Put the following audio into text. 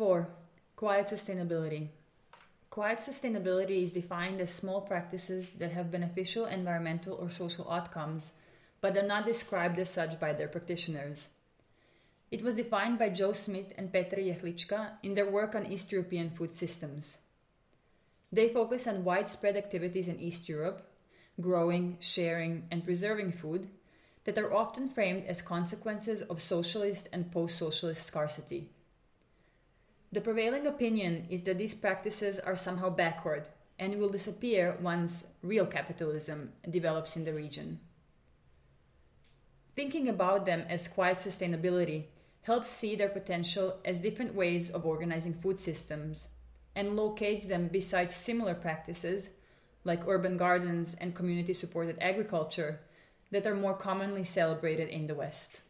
4. Quiet sustainability. Quiet sustainability is defined as small practices that have beneficial environmental or social outcomes, but are not described as such by their practitioners. It was defined by Joe Smith and Petr Jehlička in their work on East European food systems. They focus on widespread activities in East Europe, growing, sharing, and preserving food, that are often framed as consequences of socialist and post socialist scarcity. The prevailing opinion is that these practices are somehow backward and will disappear once real capitalism develops in the region. Thinking about them as quiet sustainability helps see their potential as different ways of organizing food systems and locates them beside similar practices like urban gardens and community supported agriculture that are more commonly celebrated in the West.